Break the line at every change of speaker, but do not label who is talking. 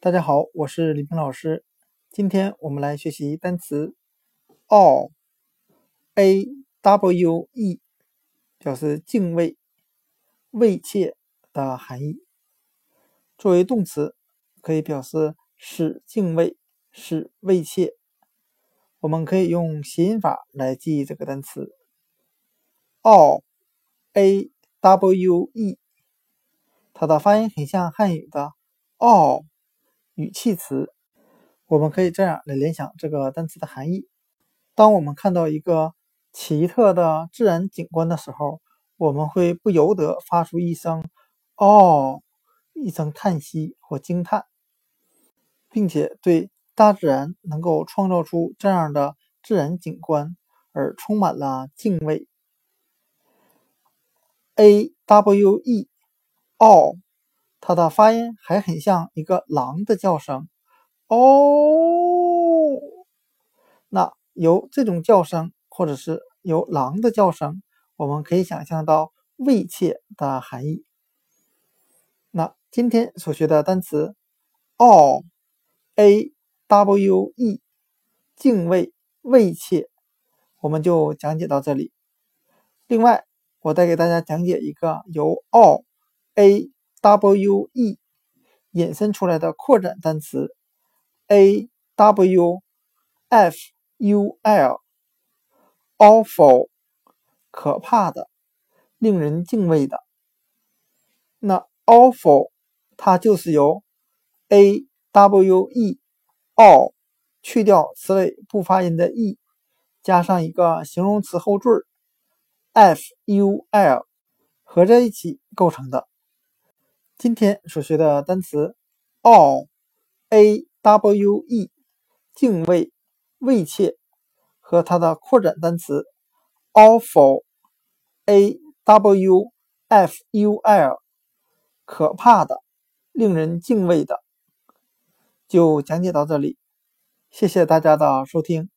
大家好，我是李平老师。今天我们来学习单词 awe，a w e，表示敬畏、畏怯的含义。作为动词，可以表示使敬畏、使畏怯。我们可以用谐音法来记忆这个单词 awe，a w e，它的发音很像汉语的“哦”。语气词，我们可以这样来联想这个单词的含义：当我们看到一个奇特的自然景观的时候，我们会不由得发出一声“哦”，一声叹息或惊叹，并且对大自然能够创造出这样的自然景观而充满了敬畏。A W E，哦。它的发音还很像一个狼的叫声，哦。那由这种叫声，或者是由狼的叫声，我们可以想象到畏怯的含义。那今天所学的单词 awe，a w e，敬畏、畏怯，我们就讲解到这里。另外，我再给大家讲解一个由 awe，a。W e 引申出来的扩展单词 a w f u l awful 可怕的，令人敬畏的。那 awful 它就是由 a w e all 去掉词尾不发音的 e，加上一个形容词后缀 f u l 合在一起构成的。今天所学的单词 awe，a w e，敬畏、畏怯，和它的扩展单词 awful，a w f u l，可怕的、令人敬畏的，就讲解到这里。谢谢大家的收听。